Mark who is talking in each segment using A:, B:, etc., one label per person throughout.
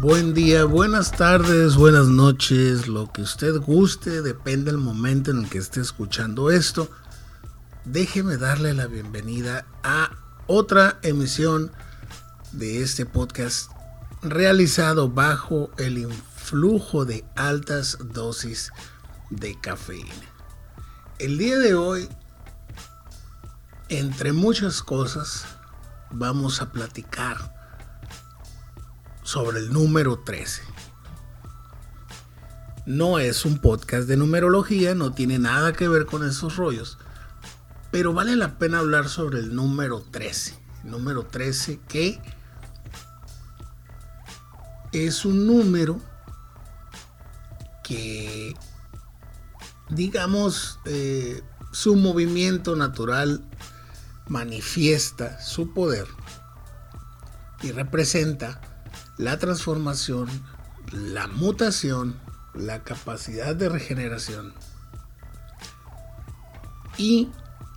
A: Buen día, buenas tardes, buenas noches, lo que usted guste, depende del momento en el que esté escuchando esto. Déjeme darle la bienvenida a otra emisión de este podcast realizado bajo el influjo de altas dosis de cafeína. El día de hoy, entre muchas cosas, vamos a platicar sobre el número 13. No es un podcast de numerología, no tiene nada que ver con esos rollos, pero vale la pena hablar sobre el número 13. número 13 que es un número que, digamos, eh, su movimiento natural manifiesta su poder y representa la transformación, la mutación, la capacidad de regeneración. Y,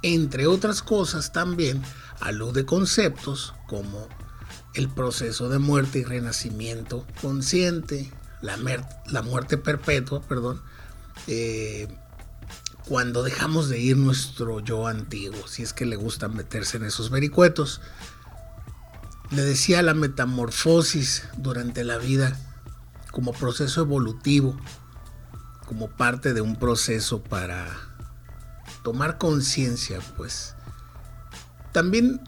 A: entre otras cosas, también alude conceptos como el proceso de muerte y renacimiento consciente, la, la muerte perpetua, perdón, eh, cuando dejamos de ir nuestro yo antiguo, si es que le gusta meterse en esos vericuetos, le decía la metamorfosis durante la vida como proceso evolutivo, como parte de un proceso para tomar conciencia, pues. También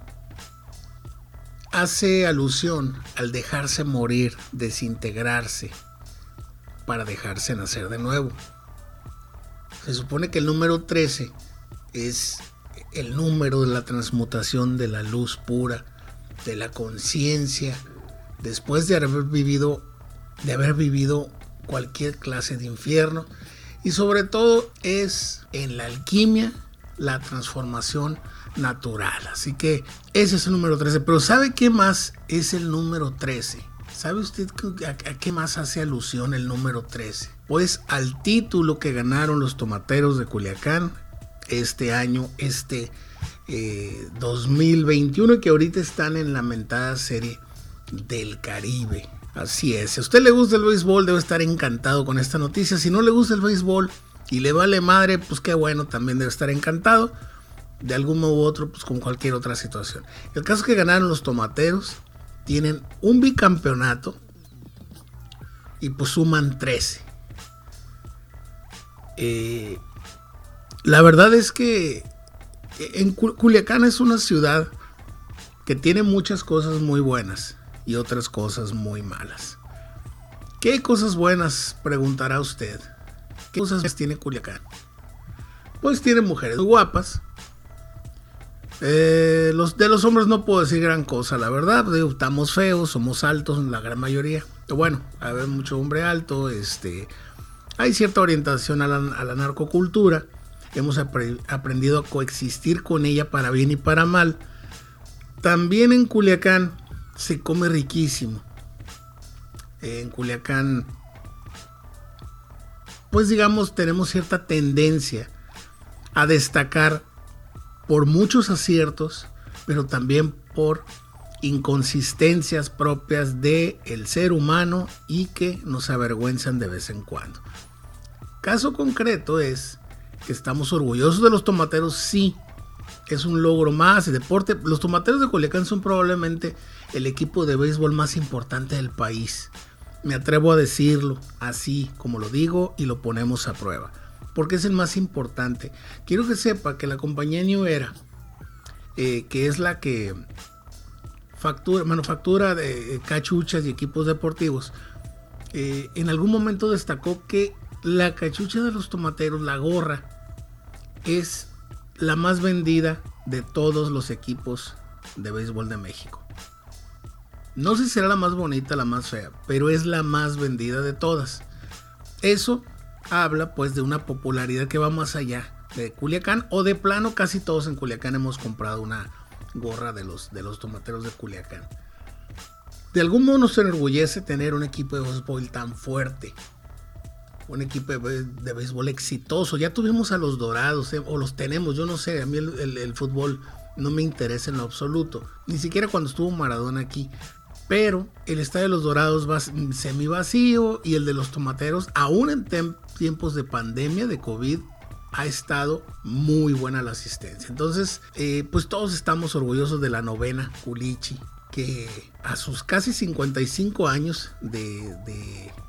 A: hace alusión al dejarse morir, desintegrarse, para dejarse nacer de nuevo. Se supone que el número 13 es el número de la transmutación de la luz pura de la conciencia, después de haber vivido, de haber vivido cualquier clase de infierno. Y sobre todo es en la alquimia la transformación natural. Así que ese es el número 13. Pero ¿sabe qué más es el número 13? ¿Sabe usted a, qué más hace alusión el número 13? Pues al título que ganaron los tomateros de Culiacán este año, este 2021 eh, que ahorita están en la mentada serie del Caribe. Así es, si a usted le gusta el béisbol debe estar encantado con esta noticia. Si no le gusta el béisbol y le vale madre, pues qué bueno, también debe estar encantado. De algún modo u otro, pues con cualquier otra situación. El caso es que ganaron los tomateros, tienen un bicampeonato y pues suman 13. Eh, la verdad es que en Culiacán es una ciudad que tiene muchas cosas muy buenas y otras cosas muy malas. ¿Qué cosas buenas? Preguntará usted. ¿Qué cosas tiene Culiacán? Pues tiene mujeres guapas. Eh, los, de los hombres no puedo decir gran cosa, la verdad. estamos feos, somos altos, la gran mayoría. Bueno, hay mucho hombre alto. Este, hay cierta orientación a la narcocultura hemos aprendido a coexistir con ella para bien y para mal. También en Culiacán se come riquísimo. En Culiacán, pues digamos, tenemos cierta tendencia a destacar por muchos aciertos, pero también por inconsistencias propias del el ser humano y que nos avergüenzan de vez en cuando. Caso concreto es que estamos orgullosos de los tomateros, sí, es un logro más. El deporte, los tomateros de Culiacán son probablemente el equipo de béisbol más importante del país. Me atrevo a decirlo así como lo digo y lo ponemos a prueba. Porque es el más importante. Quiero que sepa que la compañía New eh, que es la que factura, manufactura de cachuchas y equipos deportivos, eh, en algún momento destacó que la cachucha de los tomateros, la gorra, es la más vendida de todos los equipos de béisbol de México. No sé si será la más bonita, la más fea, pero es la más vendida de todas. Eso habla pues de una popularidad que va más allá de Culiacán o de plano casi todos en Culiacán hemos comprado una gorra de los, de los tomateros de Culiacán. De algún modo nos enorgullece tener un equipo de béisbol tan fuerte, un equipo de, béisbol exitoso. Ya tuvimos a los Dorados, eh, o los tenemos, yo no sé, a mí el, fútbol no me interesa en lo absoluto, ni siquiera cuando estuvo Maradona aquí. Pero el estadio de los Dorados va semi vacío y el de los Tomateros, aún en tiempos de pandemia, de COVID, ha estado muy buena la asistencia. Entonces, eh, pues todos estamos orgullosos de la novena Culichi, que a sus casi 55 años de,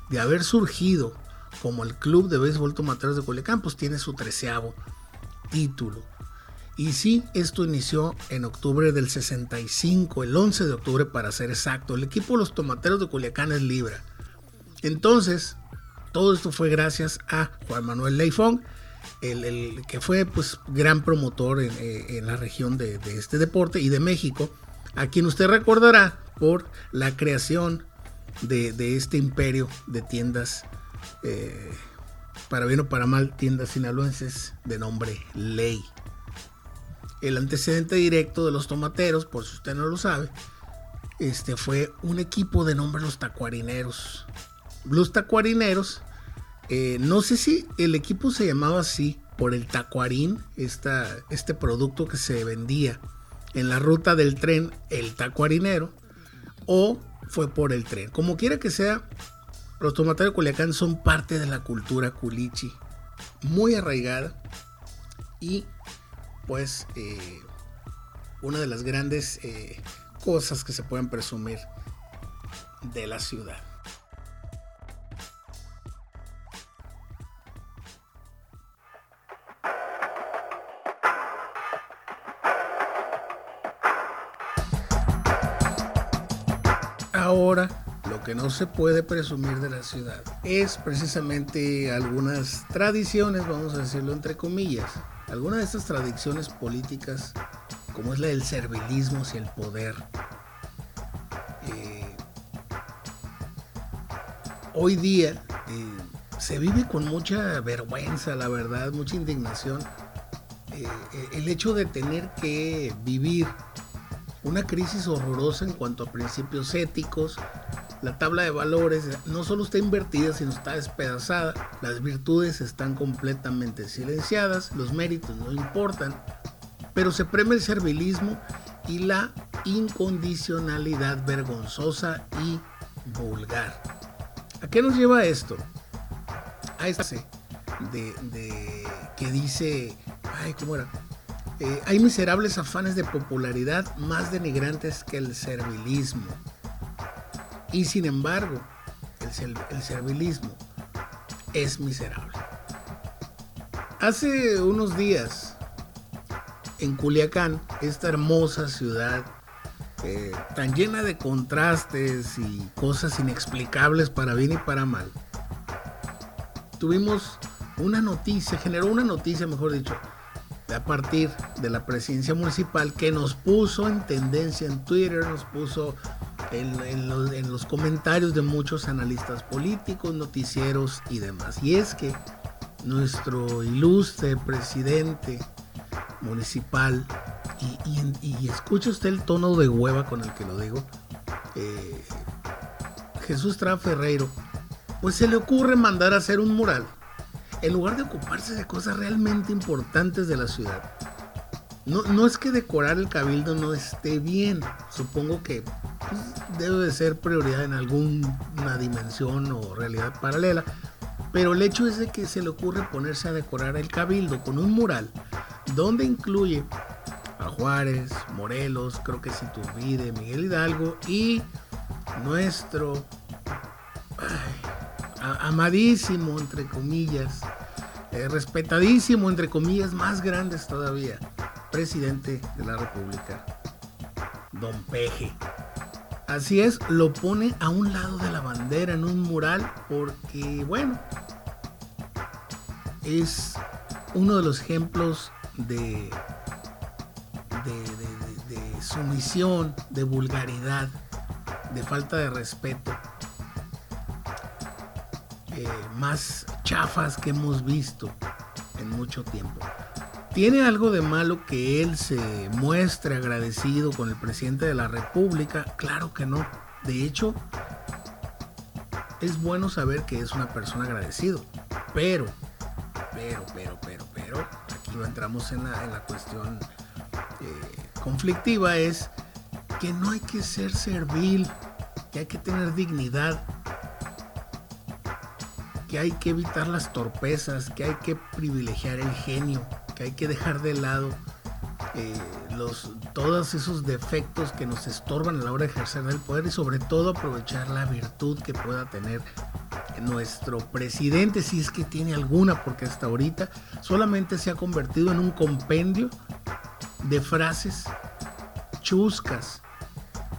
A: de haber surgido como el Club de Béisbol Tomateros de Culiacán, pues tiene su treceavo título. Y sí, esto inició en octubre del 65, el 11 de octubre para ser exacto. El equipo de los Tomateros de Culiacán es Libra. Entonces, todo esto fue gracias a Juan Manuel Leifón, el, que fue pues gran promotor en, eh, la región de, este deporte y de México, a quien usted recordará por la creación de, de este imperio de tiendas eh, para bien o para mal, tiendas sinaloenses de nombre Ley. El antecedente directo de los tomateros, por si usted no lo sabe, este fue un equipo de nombre Los Tacuarineros. Los Tacuarineros, eh, no sé si el equipo se llamaba así por el tacuarín, este producto que se vendía en la ruta del tren, el tacuarinero, o fue por el tren. Como quiera que sea, los tomateros de Culiacán son parte de la cultura culichi, muy arraigada y pues eh, una de las grandes eh, cosas que se pueden presumir de la ciudad. No se puede presumir de la ciudad es precisamente algunas tradiciones, vamos a decirlo entre comillas, algunas de estas tradiciones políticas, como es la del servilismo hacia el poder. Eh, hoy día eh, se vive con mucha vergüenza, la verdad, mucha indignación, eh, el hecho de tener que vivir una crisis horrorosa en cuanto a principios éticos, la tabla de valores no solo está invertida, sino está despedazada. Las virtudes están completamente silenciadas, los méritos no importan, pero se premia el servilismo y la incondicionalidad vergonzosa y vulgar. ¿A qué nos lleva esto? A este de, de que dice, ay, ¿cómo era? Eh, hay miserables afanes de popularidad más denigrantes que el servilismo. Y sin embargo, el, servilismo es miserable. Hace unos días, en Culiacán, esta hermosa ciudad, eh, tan llena de contrastes y cosas inexplicables para bien y para mal, tuvimos una noticia, generó una noticia, mejor dicho, a partir de la presidencia municipal que nos puso en tendencia en Twitter, nos puso en, los, comentarios de muchos analistas políticos, noticieros y demás. Y es que nuestro ilustre presidente municipal, y, escuche usted el tono de hueva con el que lo digo, eh, Jesús Tra Ferreiro, pues se le ocurre mandar a hacer un mural, en lugar de ocuparse de cosas realmente importantes de la ciudad. no, es que decorar el cabildo no esté bien. Supongo que debe de ser prioridad en alguna dimensión o realidad paralela. Pero el hecho es de que se le ocurre ponerse a decorar el cabildo con un mural donde incluye a Juárez, Morelos, creo que Siturbide, Miguel Hidalgo y nuestro amadísimo, entre comillas, eh, respetadísimo, entre comillas, más grandes todavía, presidente de la República, don Peje. Así es, lo pone a un lado de la bandera en un mural porque, bueno, es uno de los ejemplos de, sumisión, de vulgaridad, de falta de respeto eh, más chafas que hemos visto en mucho tiempo. ¿Tiene algo de malo que él se muestre agradecido con el presidente de la República? Claro que no. De hecho, es bueno saber que es una persona agradecido. Pero, pero, pero, pero, pero, aquí no entramos en la, cuestión eh, conflictiva, es que no hay que ser servil, que hay que tener dignidad, que hay que evitar las torpezas, que hay que privilegiar el genio, que hay que dejar de lado eh, los, todos esos defectos que nos estorban a la hora de ejercer el poder y sobre todo aprovechar la virtud que pueda tener nuestro presidente, si es que tiene alguna, porque hasta ahorita solamente se ha convertido en un compendio de frases chuscas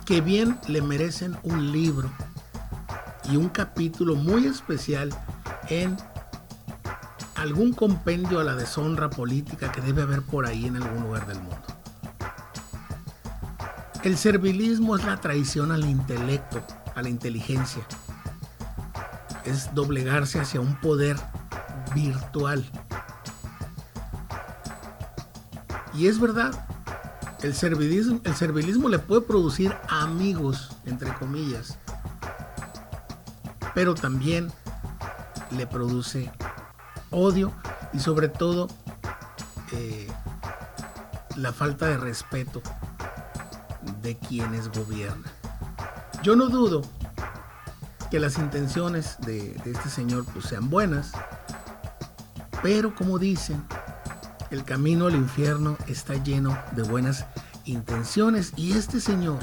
A: que bien le merecen un libro y un capítulo muy especial en algún compendio a la deshonra política que debe haber por ahí en algún lugar del mundo. El servilismo es la traición al intelecto, a la inteligencia. Es doblegarse hacia un poder virtual. Y es verdad, el servilismo, el servilismo le puede producir amigos, entre comillas, pero también le produce odio y sobre todo eh, la falta de respeto de quienes gobiernan. Yo no dudo que las intenciones de, este señor pues, sean buenas, pero como dicen, el camino al infierno está lleno de buenas intenciones y este señor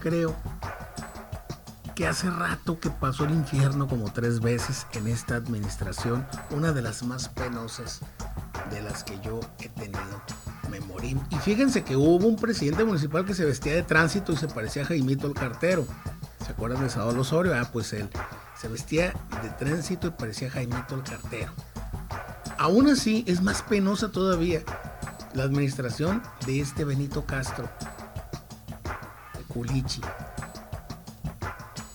A: creo que hace rato que pasó el infierno como tres veces en esta administración, una de las más penosas de las que yo he tenido memoria. Y fíjense que hubo un presidente municipal que se vestía de tránsito y se parecía a Jaimito el cartero. ¿Se acuerdan de Salvador Osorio? Ah, pues él se vestía de tránsito y parecía a Jaimito el cartero. Aún así, es más penosa todavía la administración de este Benito Castro, de Culichi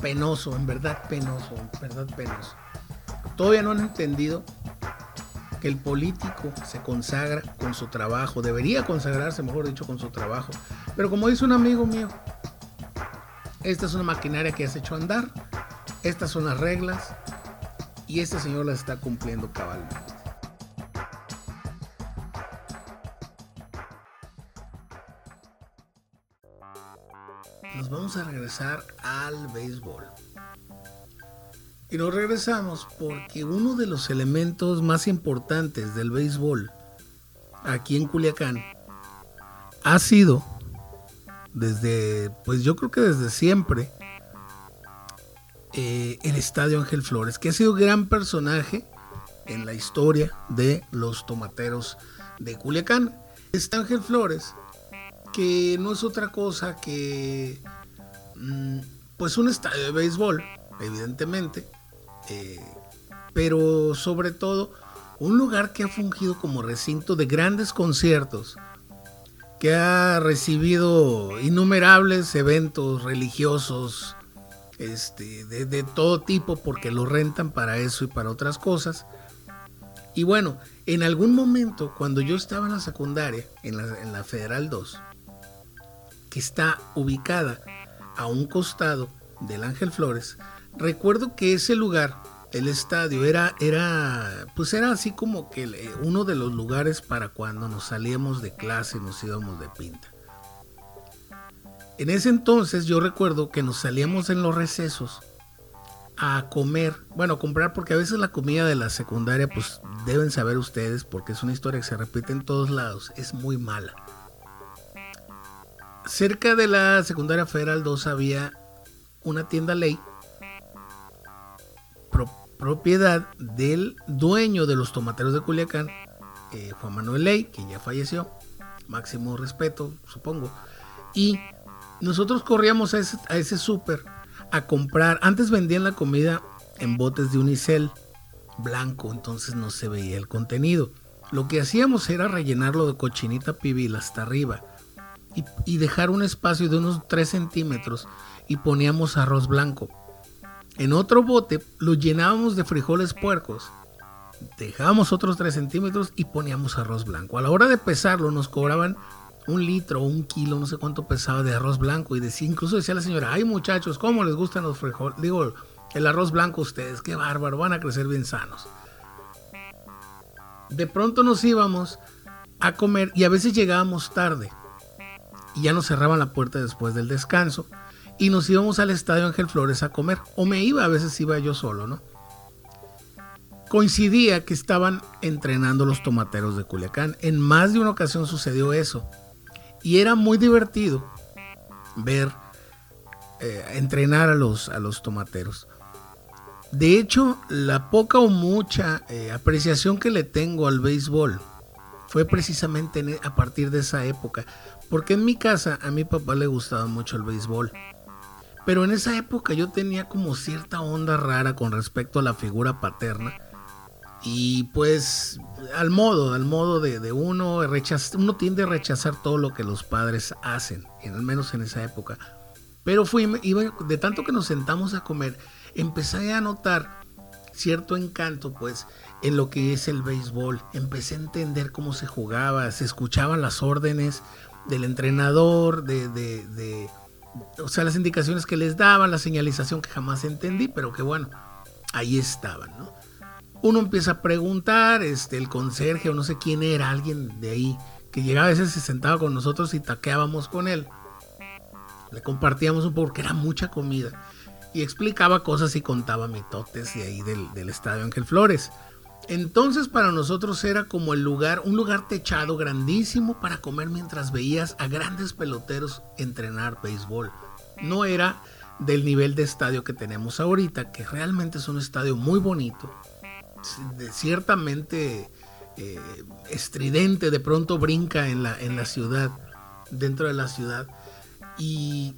A: penoso, en verdad penoso, en verdad penoso. Todavía no han entendido que el político se consagra con su trabajo, debería consagrarse, mejor dicho, con su trabajo. Pero como dice un amigo mío, esta es una maquinaria que has hecho andar, estas son las reglas y este señor las está cumpliendo cabalmente. Nos vamos a regresar al béisbol. Y nos regresamos porque uno de los elementos más importantes del béisbol aquí en Culiacán ha sido desde, pues yo creo que desde siempre, eh, el Estadio Ángel Flores, que ha sido gran personaje en la historia de los tomateros de Culiacán. Este Ángel Flores que no es otra cosa que mm, pues un estadio de béisbol, evidentemente, eh, pero sobre todo un lugar que ha fungido como recinto de grandes conciertos, que ha recibido innumerables eventos religiosos, este, de, todo tipo, porque lo rentan para eso y para otras cosas. Y bueno, en algún momento, cuando yo estaba en la secundaria, en la, en la Federal 2, que está ubicada a un costado del Ángel Flores, recuerdo que ese lugar el estadio era, era, pues era así como que eh, uno de los lugares para cuando nos salíamos de clase y nos íbamos de pinta. En ese entonces yo recuerdo que nos salíamos en los recesos a comer, bueno, a comprar, porque a veces la comida de la secundaria, pues deben saber ustedes, porque es una historia que se repite en todos lados, es muy mala. Cerca de la secundaria Federal 2 había una tienda ley propiedad del dueño de los tomateros de Culiacán, eh, Juan Manuel Ley, que ya falleció, máximo respeto, supongo. Y nosotros corríamos a ese, a ese súper a comprar, antes vendían la comida en botes de unicel blanco, entonces no se veía el contenido. Lo que hacíamos era rellenarlo de cochinita pibil hasta arriba y, y dejar un espacio de unos 3 centímetros y poníamos arroz blanco. En otro bote lo llenábamos de frijoles puercos. Dejábamos otros 3 centímetros y poníamos arroz blanco. A la hora de pesarlo nos cobraban un litro o un kilo, no sé cuánto pesaba de arroz blanco. Y decía, incluso decía la señora, ay muchachos, ¿cómo les gustan los frijoles? Digo, el arroz blanco a ustedes, qué bárbaro, van a crecer bien sanos. De pronto nos íbamos a comer y a veces llegábamos tarde. Y ya nos cerraban la puerta después del descanso y nos íbamos al estadio Ángel Flores a comer. O me iba, a veces iba yo solo, ¿no? Coincidía que estaban entrenando los tomateros de Culiacán. En más de una ocasión sucedió eso. Y era muy divertido ver eh, entrenar a los, a los tomateros. De hecho, la poca o mucha eh, apreciación que le tengo al béisbol fue precisamente e, a partir de esa época. Porque en mi casa a mi papá le gustaba mucho el béisbol. Pero en esa época yo tenía como cierta onda rara con respecto a la figura paterna. Y pues al modo, al modo de, uno, rechazar, uno tiende a rechazar todo lo que los padres hacen, al menos en esa época. Pero fui, iba, de tanto que nos sentamos a comer, empecé a notar cierto encanto pues en lo que es el béisbol. Empecé a entender cómo se jugaba, se escuchaban las órdenes del entrenador, de, de o sea, las indicaciones que les daban, la señalización que jamás entendí, pero que bueno, ahí estaban, ¿no? Uno empieza a preguntar, este, el conserje o no sé quién era, alguien de ahí, que llegaba a veces se sentaba con nosotros y taqueábamos con él. Le compartíamos un poco, porque era mucha comida. Y explicaba cosas y contaba mitotes de ahí del, del estadio Ángel Flores. Entonces para nosotros era como el lugar, un lugar techado grandísimo para comer mientras veías a grandes peloteros entrenar béisbol. No era del nivel de estadio que tenemos ahorita, que realmente es un estadio muy bonito, ciertamente eh, estridente, de pronto brinca en la, en la ciudad, dentro de la ciudad. Y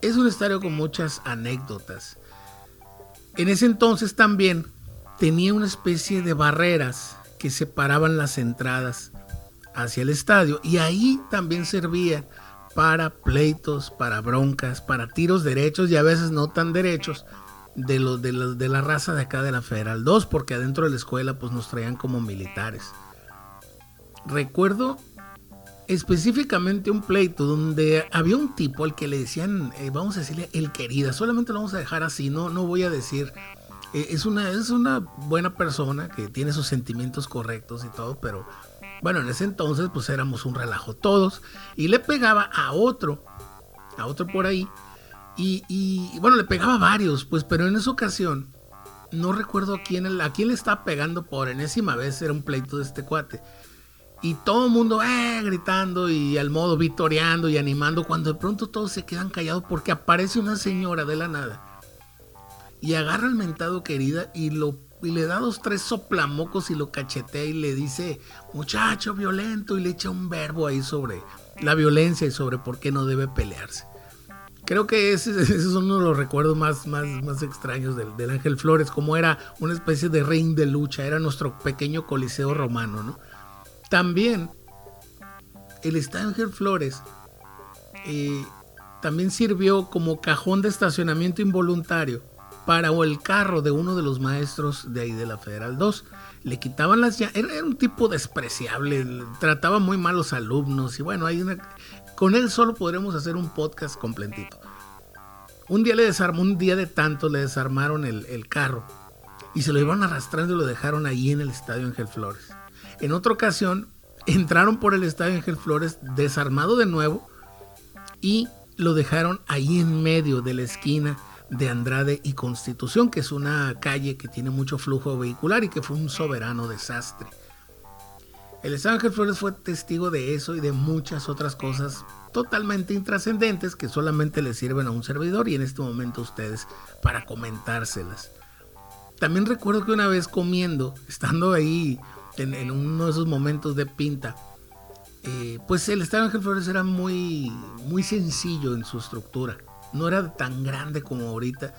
A: es un estadio con muchas anécdotas. En ese entonces también tenía una especie de barreras que separaban las entradas hacia el estadio y ahí también servía para pleitos, para broncas, para tiros derechos y a veces no tan derechos de los de, la raza de acá de la Federal 2 porque adentro de la escuela pues nos traían como militares. Recuerdo específicamente un pleito donde había un tipo al que le decían, eh, vamos a decirle el querida, solamente lo vamos a dejar así, no, no voy a decir es una, es una buena persona que tiene sus sentimientos correctos y todo, pero bueno, en ese entonces pues éramos un relajo todos y le pegaba a otro, a otro por ahí y, bueno, le pegaba a varios, pues, pero en esa ocasión no recuerdo a quién, a quién le estaba pegando por enésima vez, era un pleito de este cuate. Y todo el mundo eh, gritando y al modo vitoreando y animando, cuando de pronto todos se quedan callados porque aparece una señora de la nada y agarra al mentado querida y lo y le da dos tres soplamocos y lo cachetea y le dice muchacho violento y le echa un verbo ahí sobre la violencia y sobre por qué no debe pelearse. Creo que ese, es uno de los recuerdos más, más, más extraños del, Ángel Flores, como era una especie de ring de lucha, era nuestro pequeño coliseo romano, ¿no? También el Ángel Flores eh, también sirvió como cajón de estacionamiento involuntario para o el carro de uno de los maestros de ahí de la Federal 2. Le quitaban las llaves, era, un tipo despreciable, trataba muy mal los alumnos y bueno, hay una, con él solo podremos hacer un podcast completito. Un día le desarmó, un día de tanto le desarmaron el, el carro y se lo iban arrastrando y lo dejaron ahí en el estadio Ángel Flores. En otra ocasión, entraron por el estadio Ángel Flores desarmado de nuevo y lo dejaron ahí en medio de la esquina de Andrade y Constitución, que es una calle que tiene mucho flujo vehicular y que fue un soberano desastre. El Ángel Flores fue testigo de eso y de muchas otras cosas totalmente intrascendentes que solamente le sirven a un servidor y en este momento a ustedes para comentárselas. También recuerdo que una vez comiendo, estando ahí en, uno de esos momentos de pinta, eh, pues el Estadio Ángel Flores era muy, muy sencillo en su estructura. No era tan grande como ahorita.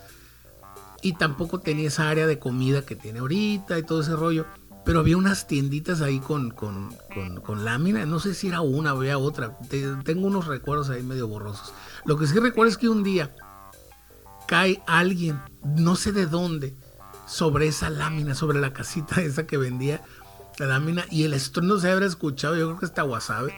A: Y tampoco tenía esa área de comida que tiene ahorita y todo ese rollo. Pero había unas tienditas ahí con, con, con, lámina. No sé si era una o había otra. tengo unos recuerdos ahí medio borrosos. Lo que sí recuerdo es que un día cae alguien, no sé de dónde, sobre esa lámina, sobre la casita esa que vendía la lámina. Y el estruendo se habrá escuchado, yo creo que está wasabi.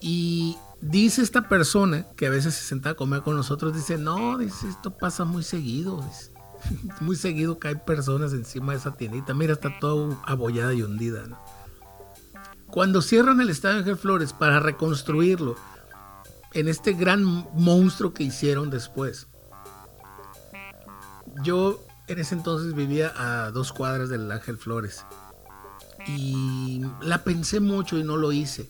A: Y dice esta persona que a veces se senta a comer con nosotros, dice, no, dice, esto pasa muy seguido. muy seguido hay personas encima de esa tiendita. Mira, está todo abollada y hundida. Cuando cierran el estadio Ángel Flores para reconstruirlo en este gran monstruo que hicieron después, yo en ese entonces vivía a dos cuadras del Ángel Flores. Y la pensé mucho y no lo hice.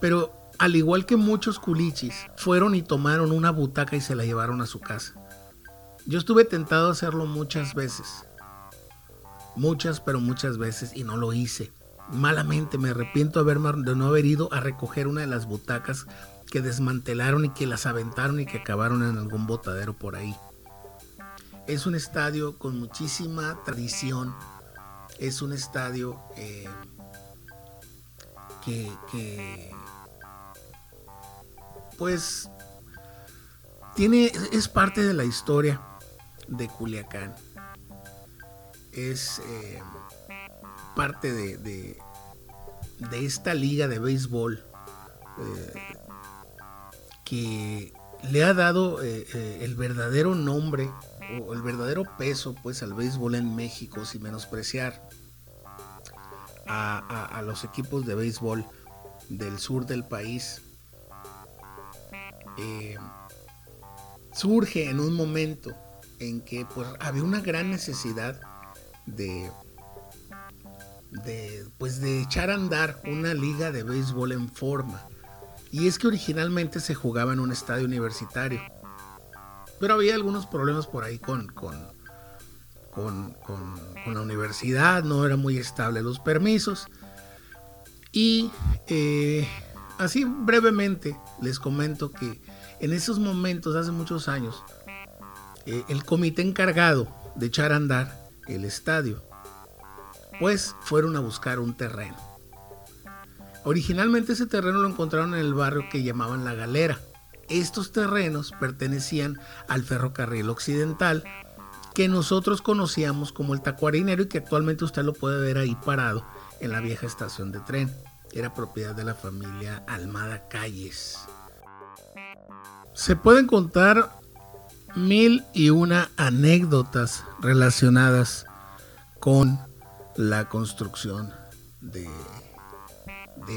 A: Pero al igual que muchos culichis, fueron y tomaron una butaca y se la llevaron a su casa. Yo estuve tentado a hacerlo muchas veces. Muchas, pero muchas veces y no lo hice. Malamente me arrepiento de, no haber ido a recoger una de las butacas que desmantelaron y que las aventaron y que acabaron en algún botadero por ahí. Es un estadio con muchísima tradición. Es un estadio eh, que, que, pues, tiene, es parte de la historia de Culiacán. Es eh, parte de, de, esta liga de béisbol eh, que le ha dado el verdadero nombre o el verdadero peso pues al béisbol en México sin menospreciar a, los equipos de béisbol del sur del país eh, surge en un momento en que pues había una gran necesidad de, de pues de echar a andar una liga de béisbol en forma y es que originalmente se jugaba en un estadio universitario pero había algunos problemas por ahí con, con, con, la universidad, no eran muy estables los permisos. Y eh, así brevemente les comento que en esos momentos, hace muchos años, eh, el comité encargado de echar a andar el estadio, pues fueron a buscar un terreno. Originalmente ese terreno lo encontraron en el barrio que llamaban La Galera. Estos terrenos pertenecían al ferrocarril occidental que nosotros conocíamos como el Tacuarinero y que actualmente usted lo puede ver ahí parado en la vieja estación de tren. Era propiedad de la familia Almada Calles. Se pueden contar mil y una anécdotas relacionadas con la construcción de,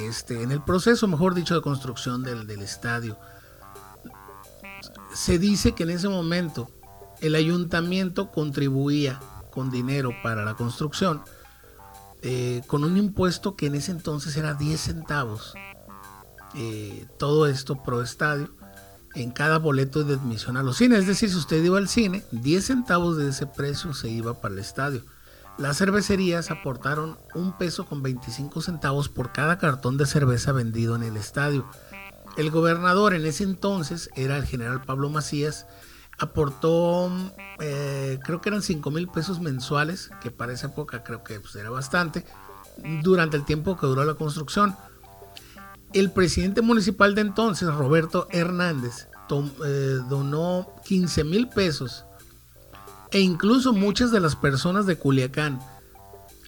A: este, en el proceso, mejor dicho, de construcción del, del estadio se dice que en ese momento el ayuntamiento contribuía con dinero para la construcción, eh, con un impuesto que en ese entonces era 10 centavos. Eh, todo esto pro estadio en cada boleto de admisión a los cines. Es decir, si usted iba al cine, 10 centavos de ese precio se iba para el estadio. Las cervecerías aportaron un peso con 25 centavos por cada cartón de cerveza vendido en el estadio. El gobernador en ese entonces era el general Pablo Macías, aportó, eh, creo que eran 5 mil pesos mensuales, que para esa época creo que pues, era bastante, durante el tiempo que duró la construcción. El presidente municipal de entonces, Roberto Hernández, eh, donó 15 mil pesos e incluso muchas de las personas de Culiacán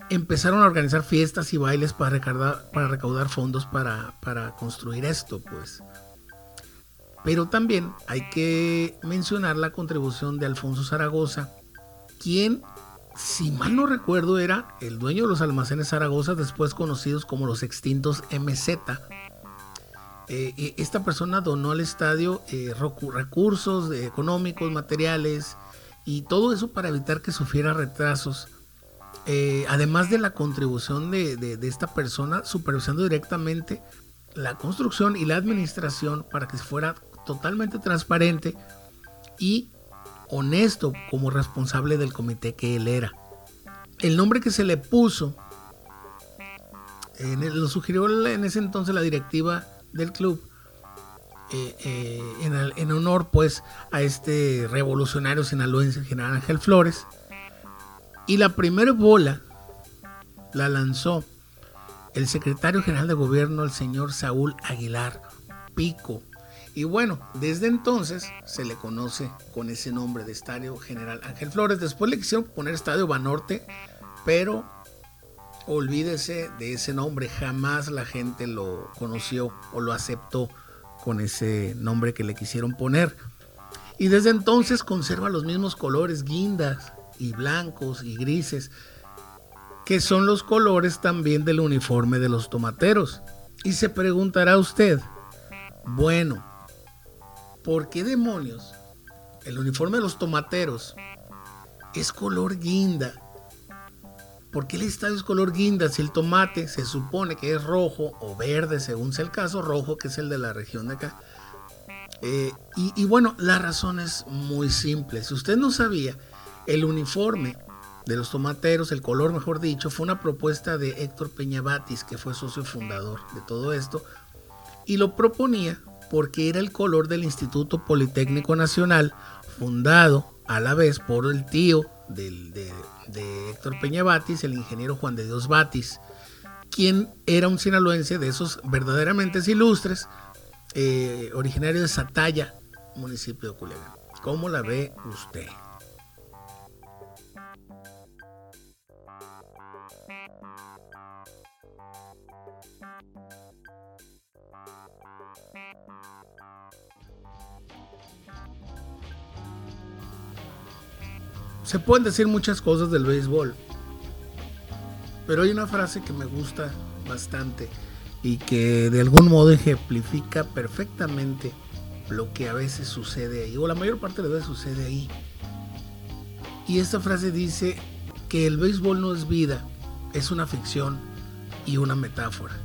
A: empezaron a organizar fiestas y bailes para recaudar, para recaudar fondos para, construir esto, pues. Pero también hay que mencionar la contribución de Alfonso Zaragoza, quien, si mal no recuerdo, era el dueño de los almacenes Zaragoza, después conocidos como los extintos MZ. Eh, esta persona donó al estadio eh, recursos económicos, materiales y todo eso para evitar que sufriera retrasos. Eh, además de la contribución de, de esta persona supervisando directamente la construcción y la administración para que fuera totalmente transparente y honesto como responsable del comité que él era. El nombre que se le puso en lo sugirió en ese entonces la directiva del club eh, eh, en, honor pues a este revolucionario sinaloense general Ángel Flores y la primera bola la lanzó el secretario general de gobierno el señor Saúl Aguilar Pico y bueno, desde entonces se le conoce con ese nombre de Estadio General Ángel Flores. Después le quisieron poner Estadio Banorte, pero olvídese de ese nombre. Jamás la gente lo conoció o lo aceptó con ese nombre que le quisieron poner. Y desde entonces conserva los mismos colores, guindas y blancos y grises, que son los colores también del uniforme de los tomateros. Y se preguntará usted, bueno, ¿por qué demonios el uniforme de los tomateros es color guinda? ¿Por qué el estadio es color guinda si el tomate se supone que es rojo o verde, según sea el caso, rojo que es el de la región de acá? Eh, y, y, bueno, la razón es muy simple. Si usted no sabía, el uniforme de los tomateros, el color mejor dicho, fue una propuesta de Héctor Peña Batis, que fue socio fundador de todo esto, y lo proponía porque era el color del Instituto Politécnico Nacional, fundado a la vez por el tío de, Héctor Peña Batis, el ingeniero Juan de Dios Batis, quien era un sinaloense de esos verdaderamente ilustres, eh, originario de Sataya, municipio de Culiacán. ¿Cómo la ve usted? Se pueden decir muchas cosas del béisbol, pero hay una frase que me gusta bastante y que de algún modo ejemplifica perfectamente lo que a veces sucede ahí, o la mayor parte de veces sucede ahí. Y esta frase dice que el béisbol no es vida, es una ficción y una metáfora.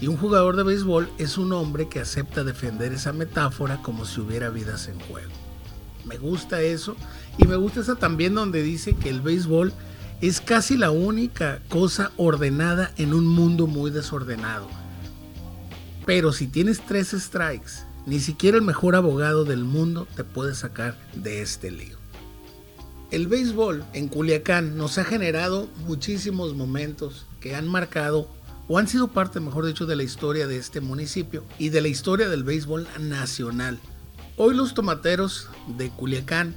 A: Y un jugador de béisbol es un hombre que acepta defender esa metáfora como si hubiera vidas en juego. Me gusta eso y me gusta esa también donde dice que el béisbol es casi la única cosa ordenada en un mundo muy desordenado. Pero si tienes tres strikes, ni siquiera el mejor abogado del mundo te puede sacar de este lío. El béisbol en Culiacán nos ha generado muchísimos momentos que han marcado o han sido parte, mejor dicho, de la historia de este municipio y de la historia del béisbol nacional. Hoy los tomateros de Culiacán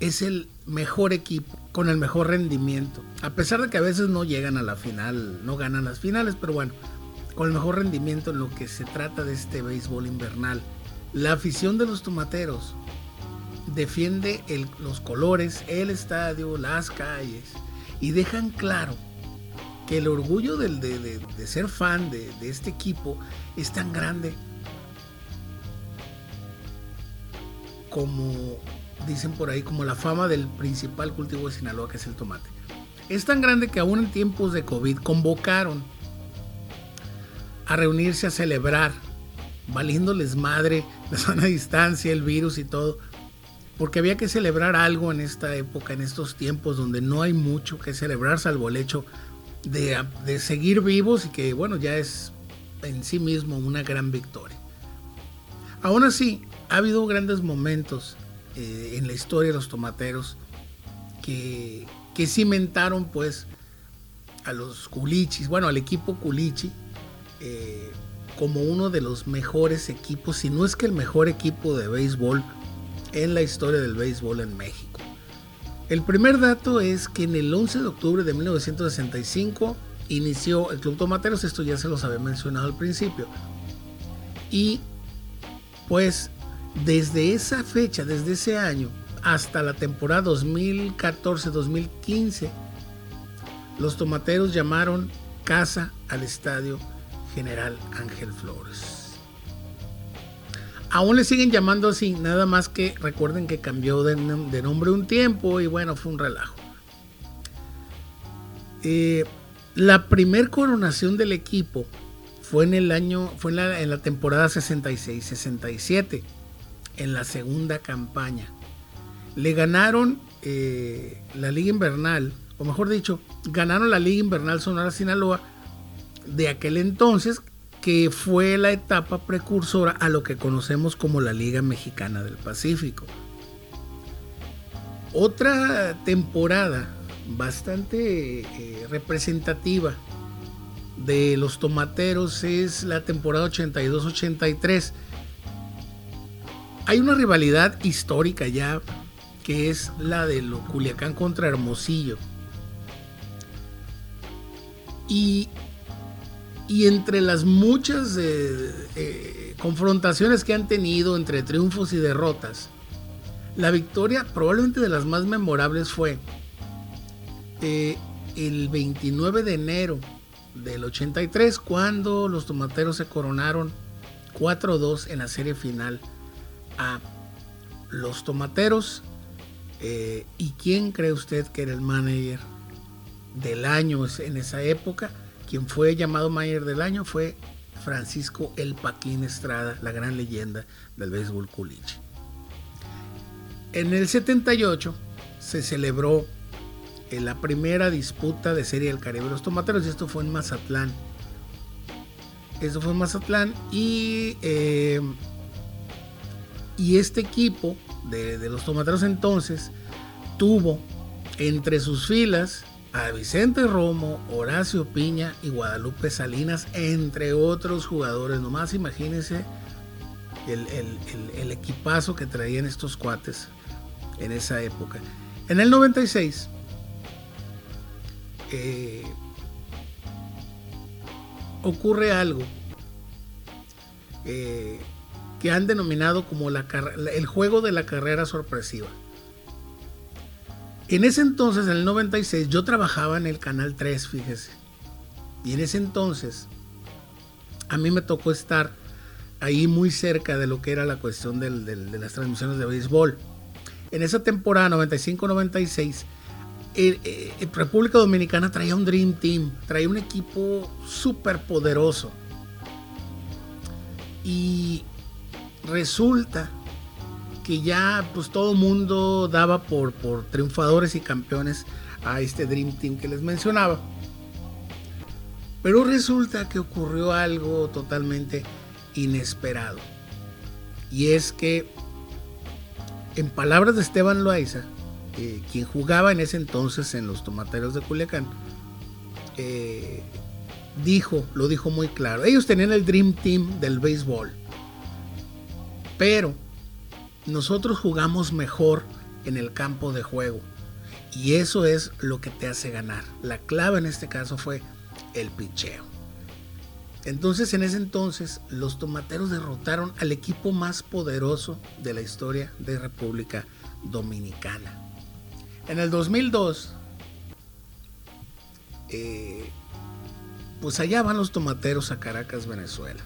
A: es el mejor equipo con el mejor rendimiento. A pesar de que a veces no llegan a la final, no ganan las finales, pero bueno, con el mejor rendimiento en lo que se trata de este béisbol invernal. La afición de los tomateros defiende los colores, el estadio, las calles y dejan claro que el orgullo de, ser fan de este equipo es tan grande como dicen por ahí, como la fama del principal cultivo de Sinaloa, que es el tomate. Es tan grande que aún en tiempos de COVID convocaron a reunirse a celebrar, valiéndoles madre la zona distancia, el virus y todo, porque había que celebrar algo en esta época, en estos tiempos donde no hay mucho que celebrar, salvo el hecho de, de seguir vivos y que, bueno, ya es en sí mismo una gran victoria. Aún así, ha habido grandes momentos eh, en la historia de los tomateros que, que cimentaron pues a los culichis, bueno, al equipo culichi eh, como uno de los mejores equipos, si no es que el mejor equipo de béisbol en la historia del béisbol en México. El primer dato es que en el 11 de octubre de 1965 inició el Club Tomateros, esto ya se los había mencionado al principio, y pues desde esa fecha, desde ese año, hasta la temporada 2014-2015, los tomateros llamaron casa al estadio General Ángel Flores. Aún le siguen llamando así, nada más que recuerden que cambió de, nombre un tiempo y bueno, fue un relajo. Eh, la primer coronación del equipo fue en el año, fue en la, en la temporada 66-67, en la segunda campaña. Le ganaron eh, la Liga Invernal, o mejor dicho, ganaron la Liga Invernal Sonora Sinaloa de aquel entonces, que fue la etapa precursora a lo que conocemos como la Liga Mexicana del Pacífico. Otra temporada bastante eh, representativa de los tomateros es la temporada 82-83. Hay una rivalidad histórica ya que es la de lo Culiacán contra Hermosillo. Y y entre las muchas eh, eh, confrontaciones que han tenido entre triunfos y derrotas, la victoria probablemente de las más memorables fue eh, el 29 de enero del 83 cuando los tomateros se coronaron 4-2 en la serie final a los tomateros. ¿Y quién cree usted que era el manager del año en esa época? Quien fue llamado Mayer del año fue Francisco El Paquín Estrada, la gran leyenda del béisbol culiche. En el 78 se celebró eh, la primera disputa de Serie del Caribe los Tomateros y esto fue en Mazatlán. Esto fue en Mazatlán y, eh, y este equipo de, los Tomateros entonces tuvo entre sus filas a Vicente Romo, Horacio Piña y Guadalupe Salinas, entre otros jugadores. Nomás imagínense el, equipazo que traían estos cuates en esa época. En el 96, eh, ocurre algo eh, que han denominado como el juego de la carrera sorpresiva. En ese entonces, en el 96, yo trabajaba en el Canal 3, fíjese. Y en ese entonces, a mí me tocó estar ahí muy cerca de lo que era la cuestión de las transmisiones de béisbol. En esa temporada 95-96, eh, República Dominicana traía un Dream Team, traía un equipo súper poderoso. Y resulta que ya pues todo mundo daba por, por triunfadores y campeones a este Dream Team que les mencionaba. Pero resulta que ocurrió algo totalmente inesperado. Y es que, en palabras de Esteban Loaiza, eh, quien jugaba en ese entonces en los tomateros de Culiacán, eh, dijo, lo dijo muy claro, ellos tenían el Dream Team del béisbol. Pero nosotros jugamos mejor en el campo de juego. Y eso es lo que te hace ganar. La clave en este caso fue el picheo. Entonces, en ese entonces, los tomateros derrotaron al equipo más poderoso de la historia de República Dominicana. En el 2002, eh, pues allá van los tomateros a Caracas, Venezuela.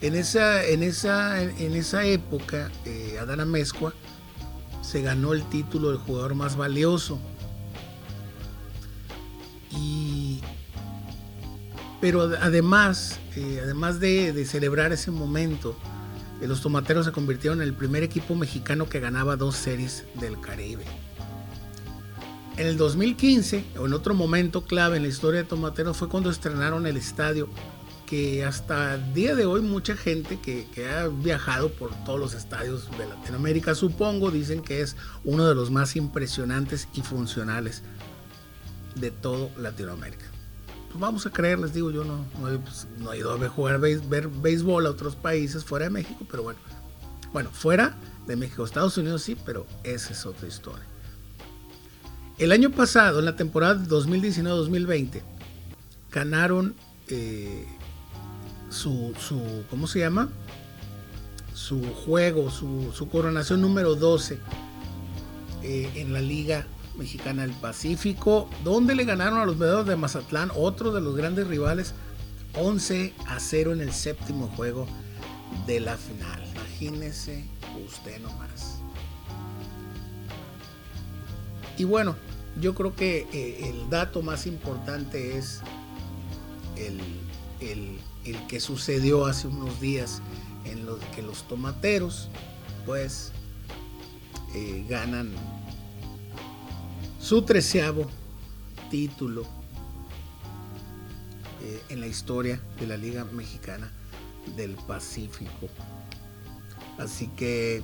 A: En esa, en esa, en esa época, eh, Adana Mezcua se ganó el título del jugador más valioso. pero además, eh, además de, celebrar ese momento, eh, los tomateros se convirtieron en el primer equipo mexicano que ganaba dos series del Caribe. En el 2015, o en otro momento clave en la historia de Tomateros, fue cuando estrenaron el estadio que hasta día de hoy mucha gente que, ha viajado por todos los estadios de Latinoamérica, supongo, dicen que es uno de los más impresionantes y funcionales de todo Latinoamérica. Pues vamos a creer, les digo, yo no, he, pues, ido a jugar ver béisbol a otros países fuera de México, pero bueno, bueno, fuera de México, Estados Unidos sí, pero esa es otra historia. El año pasado, en la temporada 2019-2020, ganaron eh, su, ¿cómo se llama? su juego, su, coronación número 12 eh, en la Liga Mexicana del Pacífico, donde le ganaron a los Venados de Mazatlán, otro de los grandes rivales, 11 a 0 en el séptimo juego de la final. Imagínese usted nomás. Y bueno, yo creo que eh, el dato más importante es el, que sucedió hace unos días en los que los tomateros pues eh, ganan su treceavo título eh, en la historia de la Liga Mexicana del Pacífico. Así que,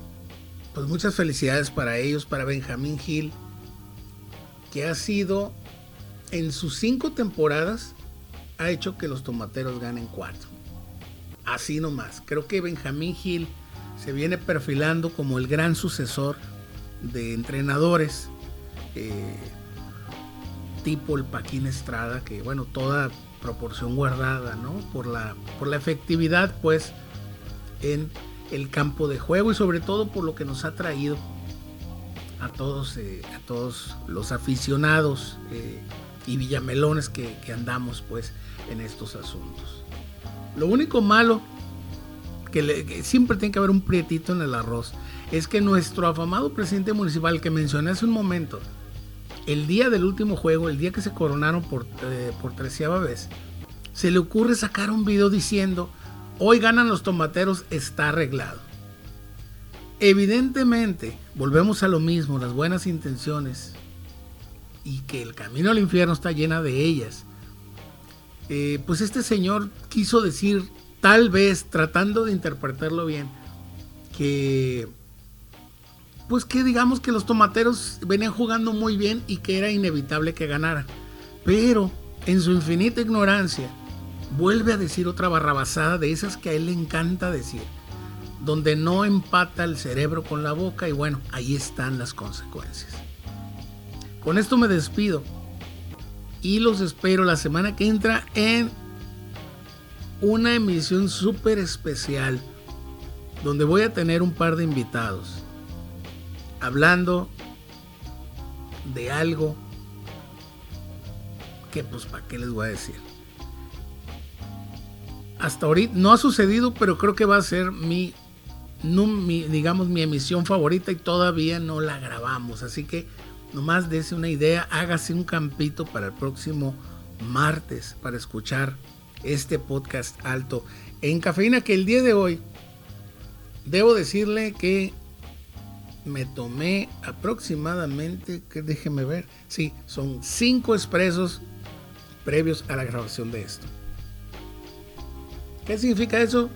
A: pues muchas felicidades para ellos, para Benjamín Gil, que ha sido en sus cinco temporadas, ha hecho que los tomateros ganen cuatro. Así nomás. Creo que Benjamín Gil se viene perfilando como el gran sucesor de entrenadores eh, tipo el Paquín Estrada, que bueno, toda proporción guardada, ¿no? Por la, por la efectividad, pues, en el campo de juego y sobre todo por lo que nos ha traído a todos, eh, a todos los aficionados eh, y villamelones que, andamos pues en estos asuntos. Lo único malo que, siempre tiene que haber un prietito en el arroz es que nuestro afamado presidente municipal que mencioné hace un momento, el día del último juego, el día que se coronaron por, eh, por treceava vez, se le ocurre sacar un video diciendo, hoy ganan los tomateros, está arreglado. Evidentemente, volvemos a lo mismo, las buenas intenciones y que el camino al infierno está llena de ellas. Eh, pues este señor quiso decir, tal vez, tratando de interpretarlo bien, que pues que digamos que los tomateros venían jugando muy bien y que era inevitable que ganaran. Pero en su infinita ignorancia, vuelve a decir otra barrabasada de esas que a él le encanta decir donde no empata el cerebro con la boca y bueno, ahí están las consecuencias. Con esto me despido y los espero la semana que entra en una emisión súper especial donde voy a tener un par de invitados hablando de algo que pues para qué les voy a decir. Hasta ahorita no ha sucedido, pero creo que va a ser mi mi, digamos, mi emisión favorita y todavía no la grabamos. Así que nomás dése una idea, hágase un campito para el próximo martes para escuchar este podcast alto en cafeína que el día de hoy debo decirle que me tomé aproximadamente, que déjeme ver, sí, son cinco expresos previos a la grabación de esto. ¿Qué significa eso?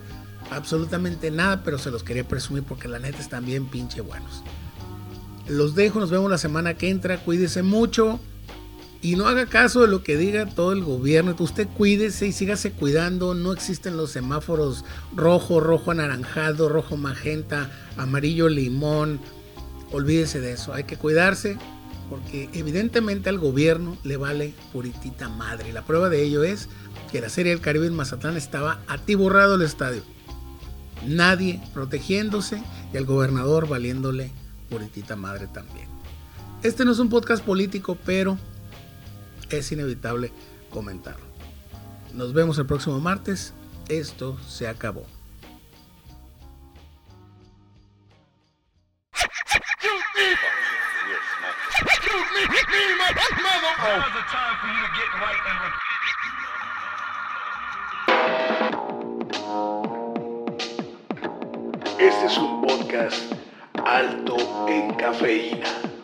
A: absolutamente nada, pero se los quería presumir porque la neta están bien pinche buenos. Los dejo, nos vemos la semana que entra, cuídese mucho y no haga caso de lo que diga todo el gobierno. Usted cuídese y sígase cuidando, no existen los semáforos rojo, rojo anaranjado, rojo magenta, amarillo limón. Olvídese de eso, hay que cuidarse porque evidentemente al gobierno le vale puritita madre. La prueba de ello es que la Serie del Caribe en Mazatlán estaba atiborrado el estadio nadie protegiéndose y al gobernador valiéndole puritita madre también. Este no es un podcast político, pero es inevitable comentarlo. Nos vemos el próximo martes. Esto se acabó.
B: Este es un podcast alto en cafeína.